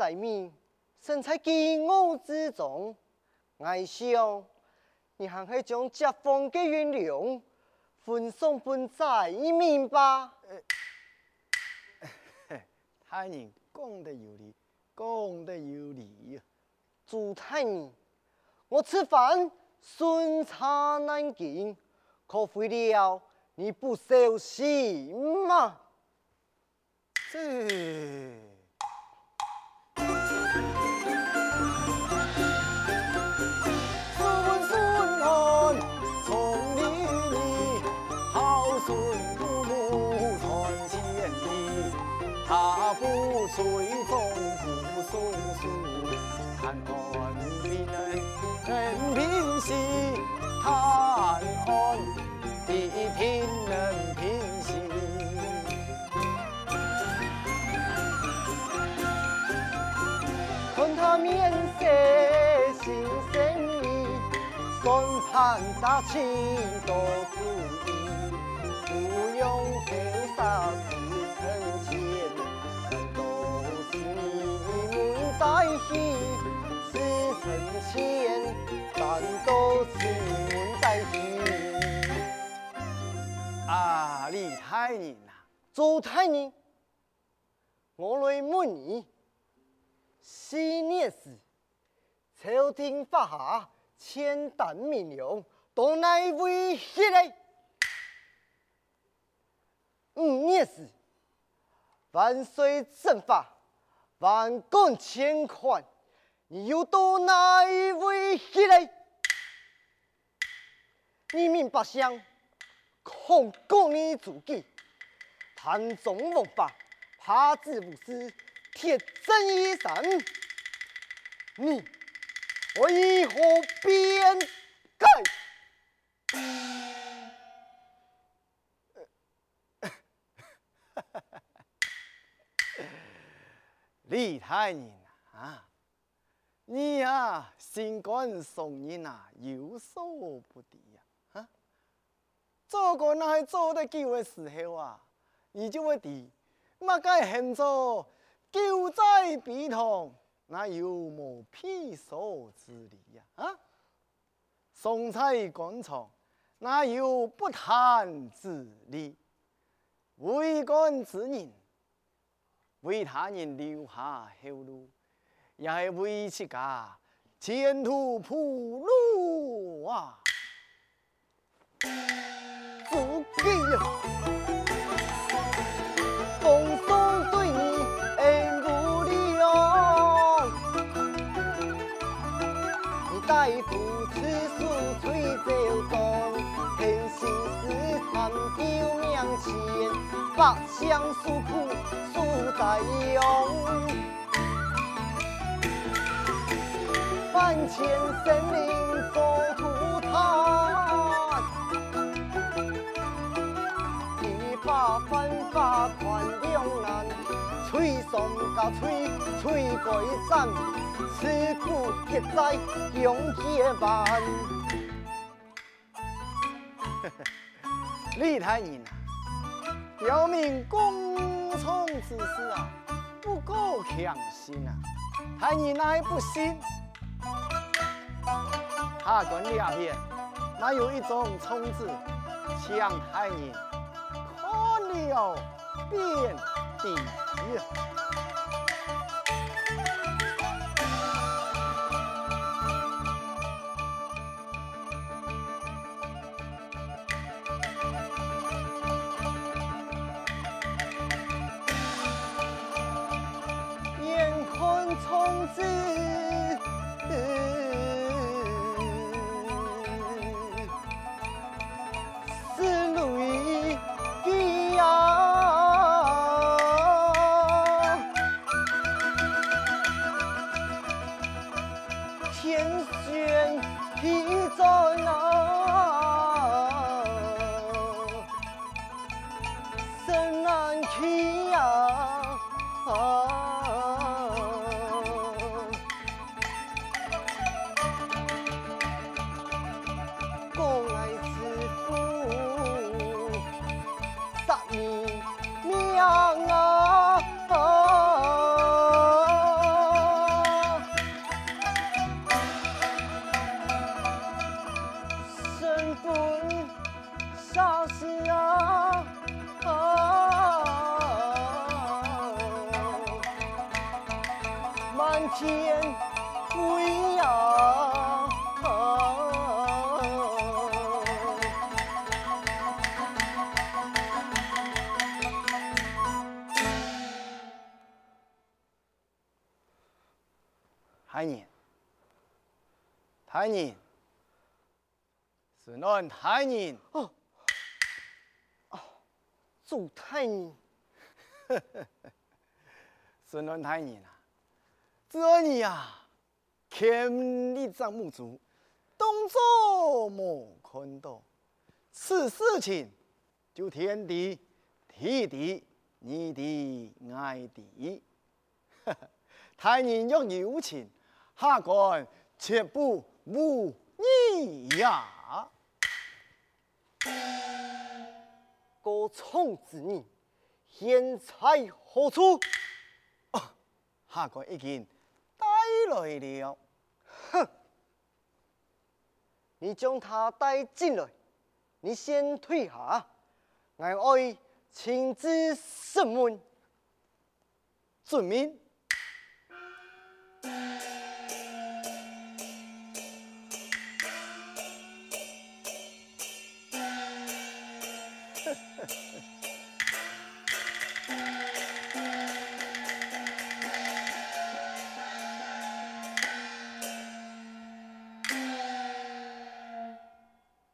在面，身在饥饿之中，我想你还是将解放的原谅分送分在民吧。大人讲得有理，讲得有理呀！朱大人，我吃饭顺差难进，可毁了你不孝心吗？这。随风不松树，叹安悲人能平息，叹安地平能平息。看他面色心深意，算盘打起多主意，不用费煞自成前。在兮，是成仙，但都是梦在心。啊，李大人呐，朱大人，我来问你，昔年时，朝廷发下千担米粮，到哪位去了？五年时，万岁正法。万贯千款，你又到哪一位去了？你民百姓恐攻你祖籍，贪赃枉法，怕子无嗣，铁证已 sann，你为何变改？李大人啊，你呀，心肝松人啊，有所不敌呀！啊，做个那还做得久的时候啊，你就会敌，嘛该很做救灾悲痛，那有莫披索之力呀！啊，送菜官场，那有不贪之理，为官之人。为他人留下后路，也是为自家前途铺路啊！祖基呀，奉送对你恩不量，你大夫此书吹奏中，天心是传丢面前，百姓诉苦。在用万千生灵做涂炭，一把犯法宽两难，吹送加吹，吹改斩，此苦结在永结伴。李大人啊，表明公。虫子是啊，不够强心啊！害你还不信？他管两边，那有一种虫子，像害人看了便地狱。太爷，顺安太爷。哦，哦，祝太爷。顺安太爷啊，这你啊，天力长不足，动作莫看到，此事情就天地、地地、你的爱的，太人若有情。下官切不无你呀！个冲之女，现在何处？啊，下官已经带来了。哼！你将他带进来，你先退下，我爱亲自审问。遵命。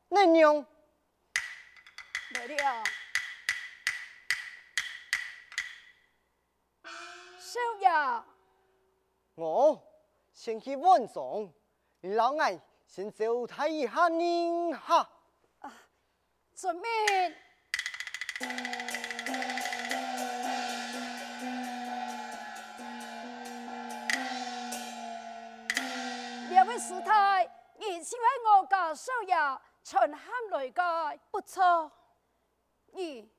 嫩娘，来了。少爷，我先去问状，你老爱先招待一下您哈。遵命。两位师太，你喜欢我家少爷陈汉来个？不错。你，你，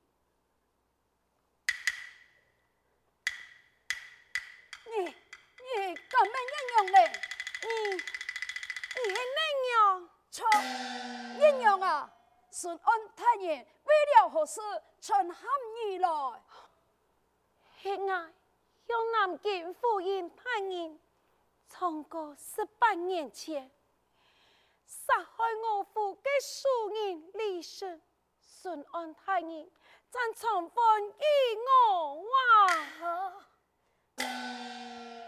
了何事陈汉而来？系啊，向南京府尹太人，从过十八年前杀害我父的庶人李胜，顺安太人将从宽于我哇！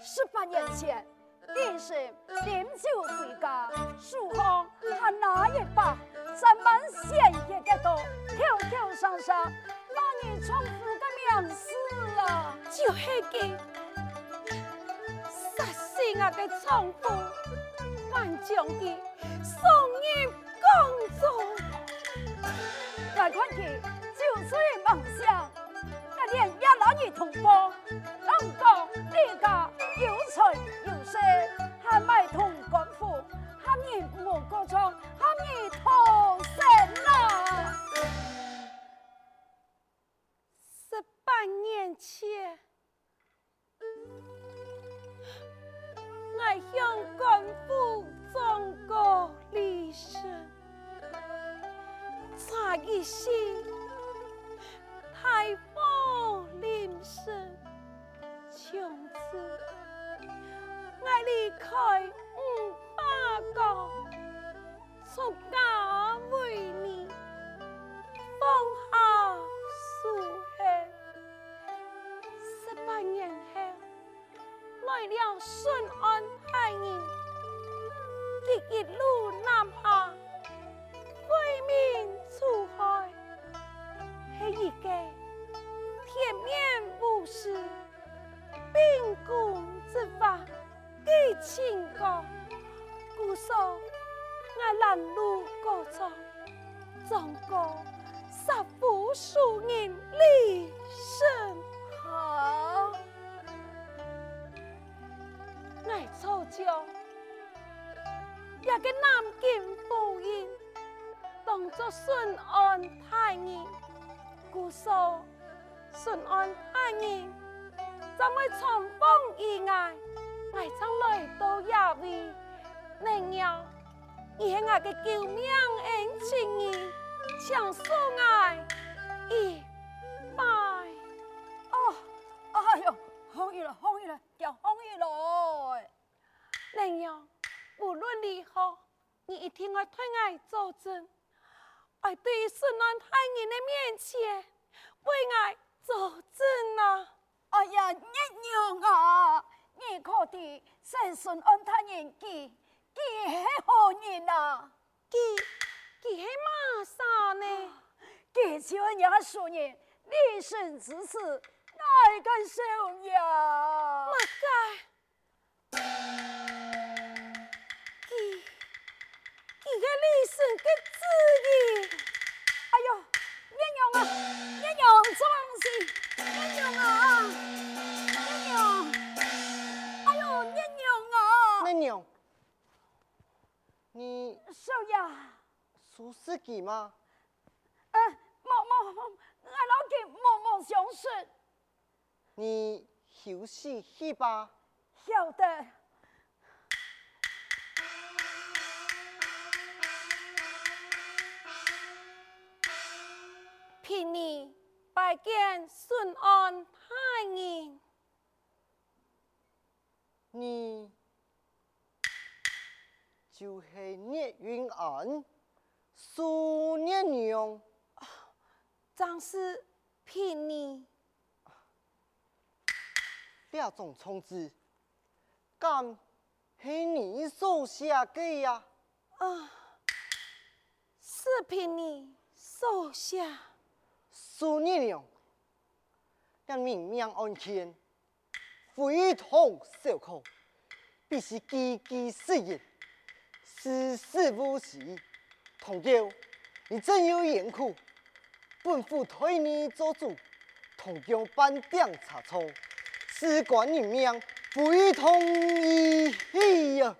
十八年前，李胜饮酒回家，书房他拿一把。三班鲜血的多，跳跳上上，把你丈夫的命死啊！就是个杀死我的丈夫，万将佢送入宫中。我看佢酒醉妄想，那连一男女同胞，能够离家有财有色，还买通官府，喊你莫过窗，喊你逃。半年前，我向官府状告李胜，差一些太保临身，从此我离开了顺安太爷，第一路南下，为民除害，是一个铁面无私、秉公执法的清高，故说我拦路过错，忠告杀父数人李胜。好，爱臭脚，也给南京府尹当作顺安太爷，故说顺安太爷在我长风以外，爱。将来到衙门，能要以我的救命恩情义，强恕爱。一拜。哎呦，红玉来，红玉来，叫红玉来。娘娘，无论如何，你一定要替我作证，爱对顺安太人的面前为我作证啊！哎呀，娘娘啊，你可的是顺安太人记，记系何人啊？记记系马啥呢？记就人家说人，立身之事，哪敢受呀？马该。一个历史的字义，哎呦，娘娘啊，娘娘装死，娘娘啊，娘娘，哎呦，娘娘啊，娘娘，你少爷，属实记吗？嗯、呃，某某某，俺老弟某某相识。你休息去吧。晓得。拜见顺安太爷，你就是聂云安，苏聂娘。这种虫子，敢是你所下的呀？啊，是凭你所下。苏娘娘，让明命安全，非同小可，必须积极适应，事事无时。同样，你真有眼苦，本府推你做主，同样颁点查错，只管你命不予同意嘿呀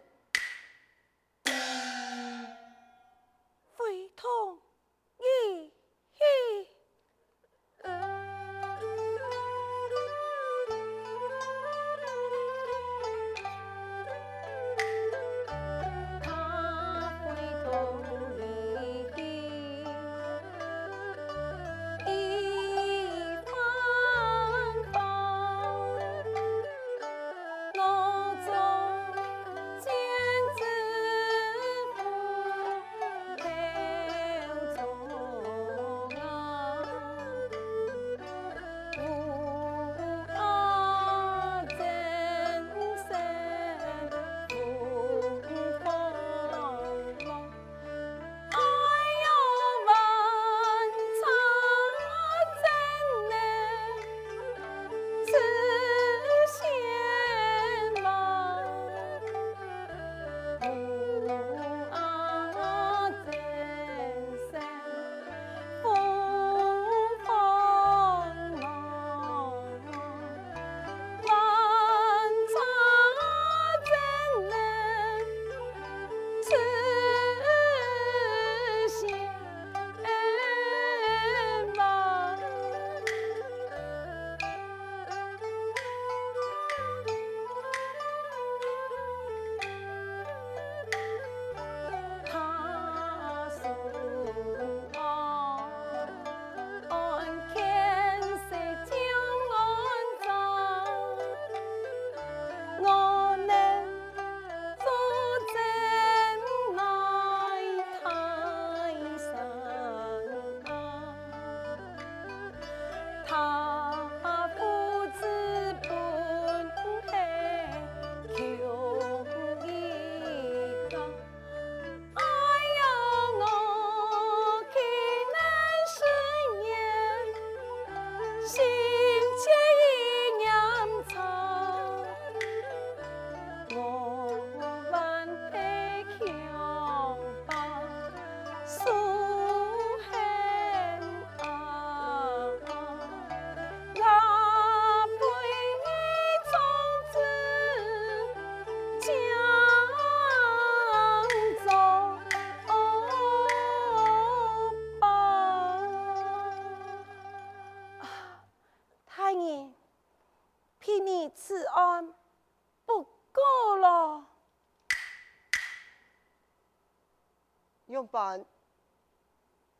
用办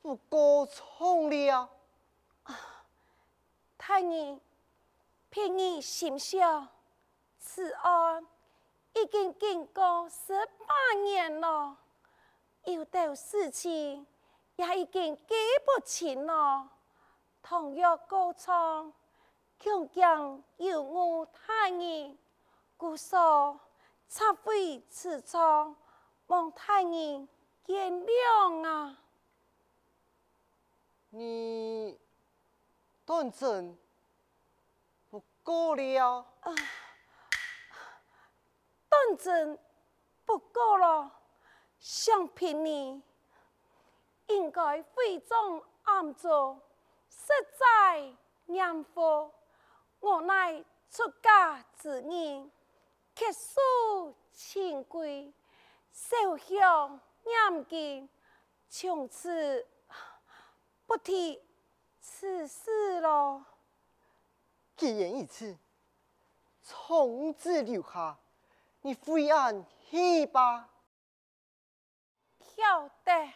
不过从了，太爷，偏你心小，此案已经经过十八年了，有的事情也已经记不清了。同样高唱，强将有我太人，故说忏悔此错，望太人见谅啊！你断真不过了？啊，当真不过了，想骗你，应该非中暗做。实在念佛，我乃出家之人，结束清规，受香念经，从此不提此事了。既然如此，从此留下，你回安去吧。晓得。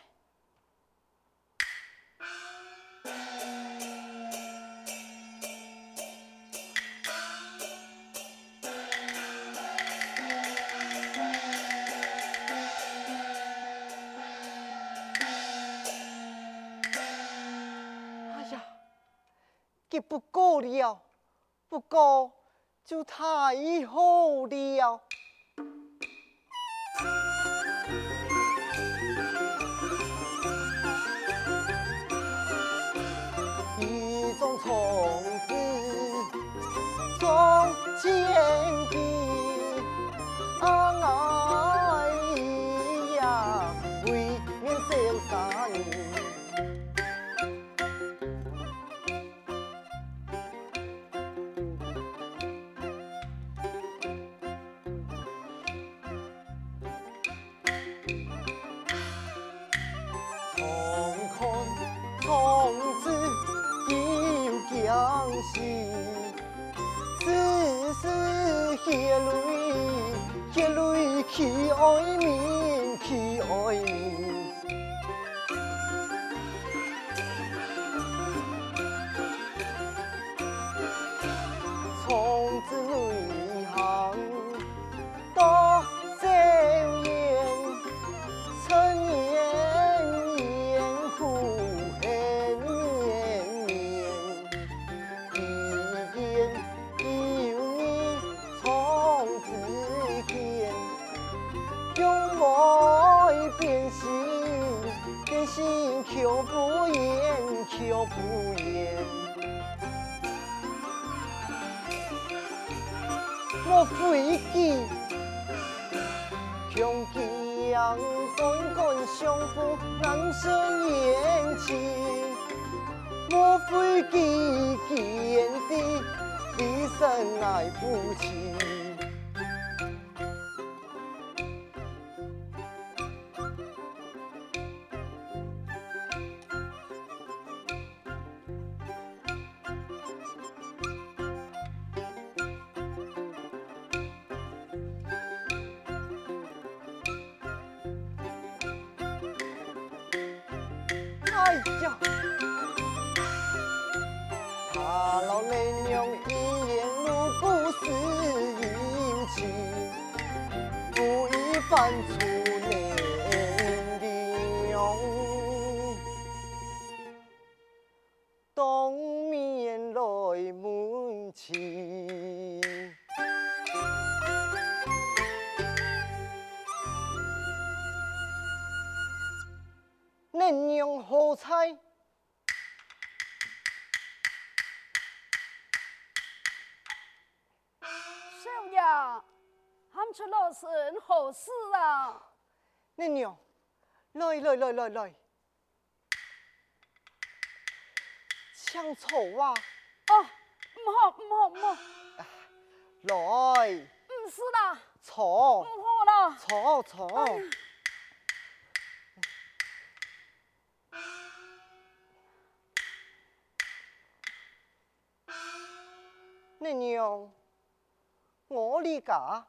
不够了，不过就太好了。kiwi 我非记，强强总感相负难舍言情。我非记见的一生来不及。哎呀！他老嫩娘一言如故事殷勤，故意犯错嫩娘，来来来来来，请坐啊！哦，唔好唔好唔好，来，唔是啦，坐，唔好啦，坐坐。哎嫩娘，我的家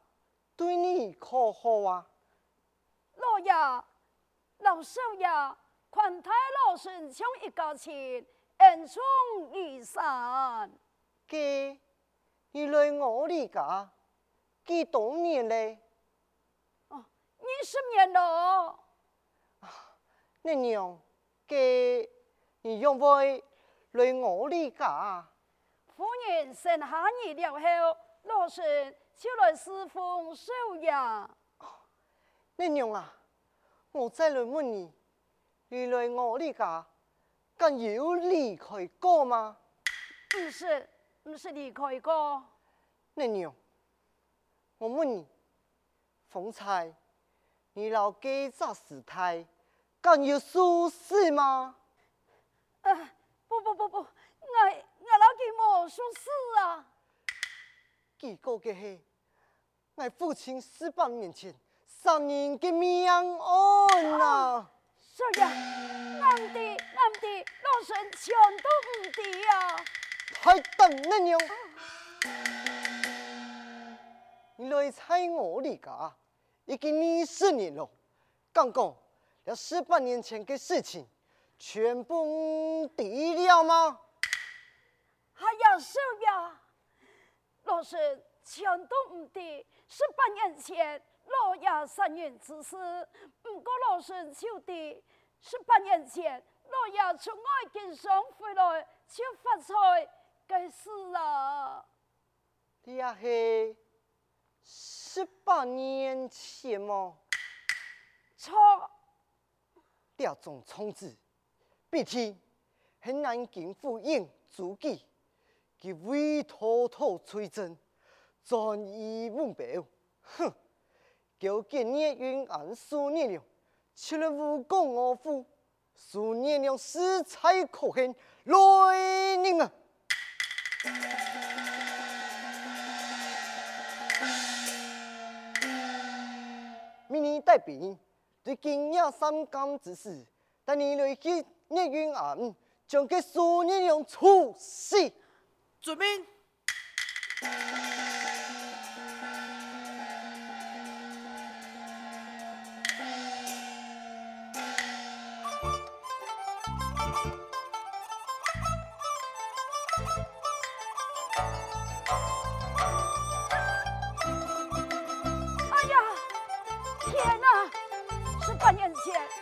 对你可好啊？老爷，老少爷，款待老孙像一家亲，恩重如山。给，你来我的家几多年嘞？二十年了。你娘，给你用会来我哩家？夫人生下你了后，老孙就来侍奉少爷。你娘啊，我再来问你，你来我哩家，敢有离开过吗？不是，不是离开过。你娘，我问你，方才你老给咋死胎？敢有苏轼吗？呃，不不不不，我我老给莫说事啊。结果个系，我父亲四百年前杀人的命案啊！少爷，俺哋俺哋老孙全都唔对啊！太等你娘，你来猜我哩家，已经二十年了，刚刚。要十八年前的事情，全部抵了吗？还要收呀？老孙全都唔抵。十八年前老爷杀人之事，不过老孙就抵。十八年前老爷从外经商回来，就发财该死了。你也是十八年前吗？错。这种虫子，毕竟很难经复印足记，其为滔滔吹真，专一文表。哼，究竟聂云安数年了，除了无功而负，数年了实在可恨，来人啊！命你带兵。对今夜三更之时，带你来去聂云庵，将这数年用处死。遵命。性